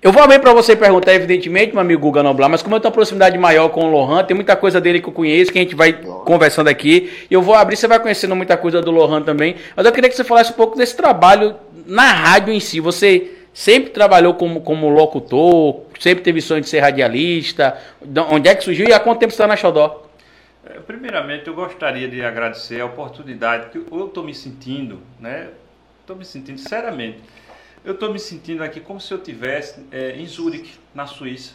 Eu vou abrir para você perguntar, evidentemente, meu amigo Guga Noblar, mas como eu tenho uma proximidade maior com o Lohan, tem muita coisa dele que eu conheço, que a gente vai conversando aqui. E eu vou abrir, você vai conhecendo muita coisa do Lohan também. Mas eu queria que você falasse um pouco desse trabalho na rádio em si. Você sempre trabalhou como, como locutor, sempre teve sonho de ser radialista. Onde é que surgiu e há quanto tempo você está na Xodó? É, primeiramente, eu gostaria de agradecer a oportunidade que eu estou me sentindo, né? Estou me sentindo, seriamente eu estou me sentindo aqui como se eu tivesse é, em Zurique, na Suíça.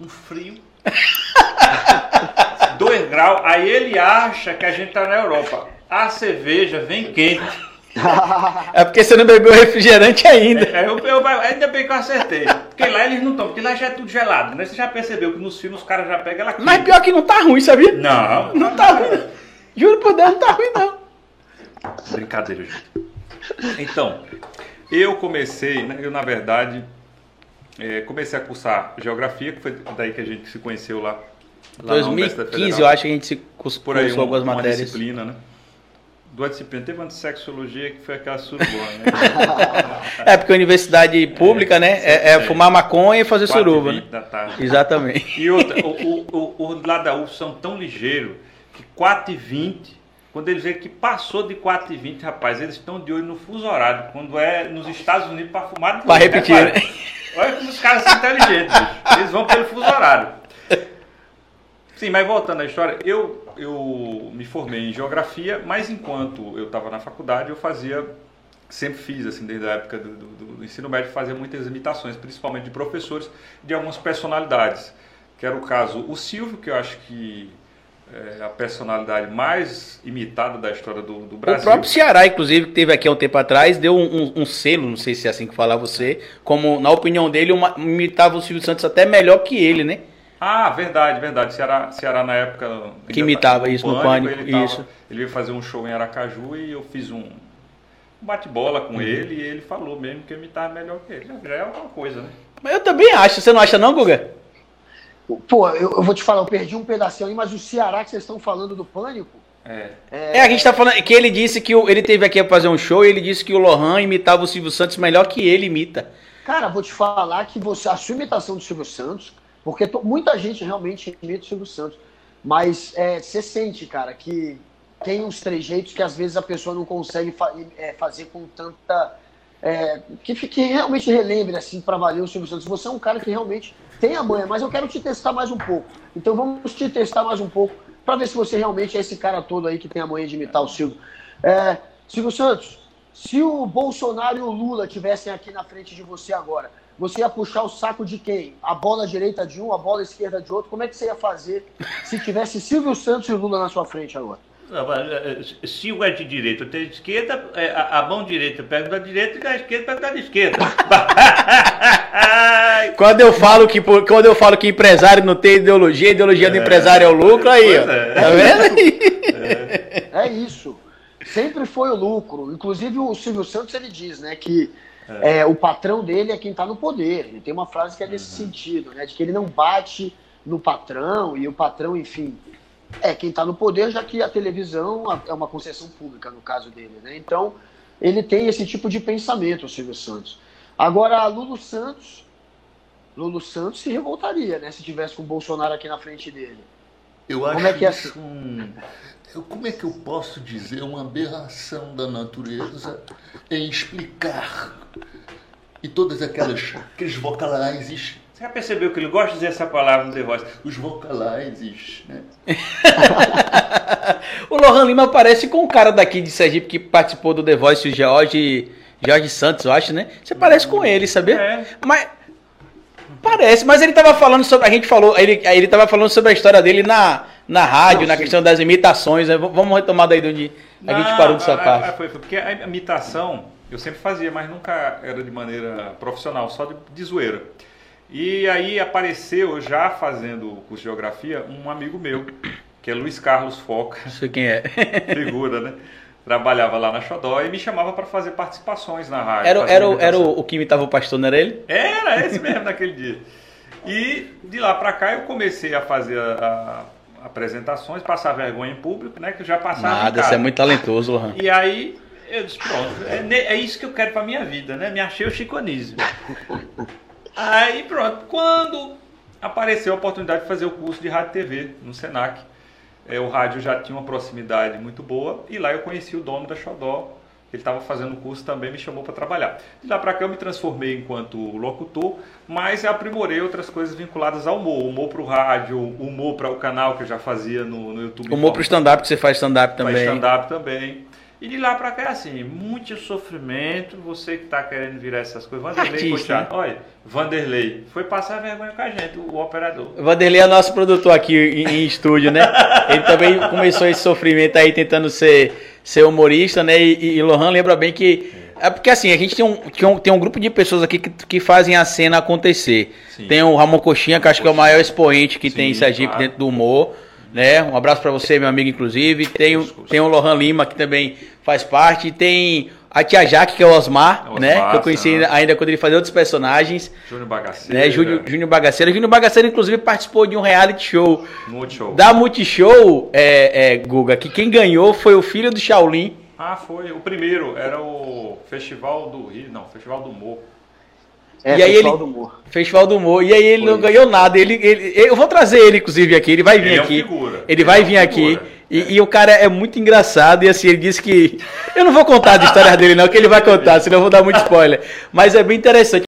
Um frio. dois graus. Aí ele acha que a gente está na Europa. A cerveja vem quente. é porque você não bebeu refrigerante ainda. É, eu, eu, ainda bem que eu acertei. Porque lá eles não estão, porque lá já é tudo gelado, né? Você já percebeu que nos filmes os caras já pegam ela quente. Mas pior que não tá ruim, sabia? Não. Não tá ruim. Juro por Deus, não tá ruim, não. Brincadeira, gente. Então, eu comecei, né, eu na verdade, é, comecei a cursar geografia, que foi daí que a gente se conheceu lá. lá 2015 eu acho que a gente se cursou Por aí, um, algumas uma matérias. disciplina, né? Duas disciplinas. Teve uma de sexologia que foi aquela surubona, né? é, porque a universidade pública, né? É, é fumar maconha e fazer suruba, né? Da tarde. Exatamente. E outra, o, o, o, o lá da UF são tão ligeiros que 4h20 quando eles veem que passou de 4,20, rapaz, eles estão de olho no fuso horário. Quando é nos Estados Unidos para fumar. Para repetir. Né? Olha como os caras são inteligentes. Eles vão pelo fuso horário. Sim, mas voltando à história, eu, eu me formei em geografia, mas enquanto eu estava na faculdade, eu fazia, sempre fiz, assim, desde a época do, do, do ensino médio, fazia muitas imitações, principalmente de professores, de algumas personalidades. Que era o caso o Silvio, que eu acho que é, a personalidade mais imitada da história do, do, Brasil. O próprio Ceará, inclusive, que teve aqui há um tempo atrás, deu um, um, um selo, não sei se é assim que fala você, como, na opinião dele, uma, imitava o Silvio Santos até melhor que ele, né? Ah, verdade, verdade. Ceará, Ceará na época. Que imitava no isso pânico, no Pânico. Ele, tava, isso. ele veio fazer um show em Aracaju e eu fiz um bate-bola com uhum. ele e ele falou mesmo que eu imitava melhor que ele. Já é alguma coisa, né? Mas eu também acho. Você não acha, não, Guga? Pô, eu, eu, vou te falar, eu perdi um pedacinho aí, mas o Ceará que vocês estão falando do pânico. É. é. é a gente tá falando que ele disse que o, ele teve aqui para fazer um show e ele disse que o Lohan imitava o Silvio Santos melhor que ele imita. Cara, vou te falar que você, a sua imitação do Silvio Santos, porque to, muita gente realmente imita o Silvio Santos, mas é, você sente, cara, que tem uns trejeitos que às vezes a pessoa não consegue fa é, fazer com tanta. É, que, que realmente relembre assim para valer o Silvio Santos. Você é um cara que realmente tem a manha, mas eu quero te testar mais um pouco. Então vamos te testar mais um pouco para ver se você realmente é esse cara todo aí que tem a manha de imitar o Silvio. É, Silvio Santos, se o Bolsonaro e o Lula tivessem aqui na frente de você agora, você ia puxar o saco de quem? A bola direita de um, a bola esquerda de outro? Como é que você ia fazer se tivesse Silvio Santos e Lula na sua frente agora? Eh, se o é de direita ou de esquerda, é, a, mão direita pega da direita e a esquerda pega da esquerda. quando eu falo que quando eu falo que empresário não tem ideologia, a ideologia é, do empresário é o lucro aí, ó. É. Tá vendo? É. é isso. Sempre foi o lucro. Inclusive o Silvio Santos ele diz, né, que é. é o patrão dele é quem está no poder. Ele tem uma frase que é nesse uhum. sentido, né, de que ele não bate no patrão e o patrão, enfim, é quem está no poder, já que a televisão é uma concessão pública, no caso dele. Né? Então, ele tem esse tipo de pensamento, o Silvio Santos. Agora, Lulu Santos, Lulu Santos se revoltaria, né? Se tivesse com o Bolsonaro aqui na frente dele. Eu como acho é que é... isso um, eu, como é que eu posso dizer uma aberração da natureza em explicar e todas aquelas aqueles vocalizes você já percebeu que ele gosta de dizer essa palavra no The Voice? Os vocalizes, né? o Lohan Lima parece com o cara daqui de Sergipe que participou do The Voice, o George, George Santos, eu acho, né? Você parece com ele, sabia? É. Mas parece, mas ele tava falando sobre a gente falou, ele ele tava falando sobre a história dele na na rádio, Não, na questão das imitações, né? Vamos retomar daí de onde a gente parou dessa parte. Foi, foi porque a imitação eu sempre fazia, mas nunca era de maneira profissional, só de, de zoeira. E aí apareceu, já fazendo o curso de geografia, um amigo meu, que é Luiz Carlos Foca. Sei quem é. figura, né? Trabalhava lá na Xodó e me chamava para fazer participações na rádio. Era, era, era o, o que imitava o pastor, não era ele? Era, esse mesmo naquele dia. E de lá para cá eu comecei a fazer a, a, apresentações, passar vergonha em público, né? Que eu já passava. Nada, você é muito talentoso, Lohan. E aí eu disse, pronto, é, é isso que eu quero para minha vida, né? Me achei o chiconismo. Aí pronto, quando apareceu a oportunidade de fazer o curso de rádio e TV no Senac, é, o rádio já tinha uma proximidade muito boa e lá eu conheci o dono da Xodó, ele estava fazendo o curso também, me chamou para trabalhar. De lá para cá eu me transformei enquanto locutor, mas aprimorei outras coisas vinculadas ao humor. Humor para o rádio, humor para o canal que eu já fazia no, no YouTube. Humor para o stand-up, que você faz stand-up também. Faz stand-up também. E de lá pra cá é assim, muito sofrimento, você que tá querendo virar essas coisas. Vanderlei, Artista, né? olha, Vanderlei, foi passar vergonha com a gente, o, o operador. Vanderlei é nosso produtor aqui em, em estúdio, né? Ele também começou esse sofrimento aí tentando ser, ser humorista, né? E, e Lohan lembra bem que. É porque assim, a gente tem um, tem um, tem um grupo de pessoas aqui que, que fazem a cena acontecer. Sim. Tem o Ramon Coxinha, que acho que é o maior expoente que Sim, tem em Sergipe claro. dentro do humor né? Um abraço para você, meu amigo, inclusive. Tem, o, tem o Lohan Lima, que também faz parte. Tem a Tia Jaque, que é o Osmar, Osmar né? Que eu conheci ainda, ainda quando ele fazia outros personagens. Júnior Bagaceira. Né? Júnior, Júnior Bagaceira. Júnior Bagaceira, inclusive, participou de um reality show. Multishow. Da Multishow, é, é, Guga, que quem ganhou foi o filho do Shaolin. Ah, foi. O primeiro era o Festival do Rio, não, Festival do Morro. É, e aí Festival ele, do Humor. Festival do Humor. E aí ele Foi. não ganhou nada. Ele, ele, eu vou trazer ele, inclusive, aqui. Ele vai vir ele aqui. É um ele, ele vai é vir aqui. E, é. e, o cara é muito engraçado. E assim, ele disse que. Eu não vou contar as histórias dele, não, que ele vai contar, senão eu vou dar muito spoiler. Mas é bem interessante.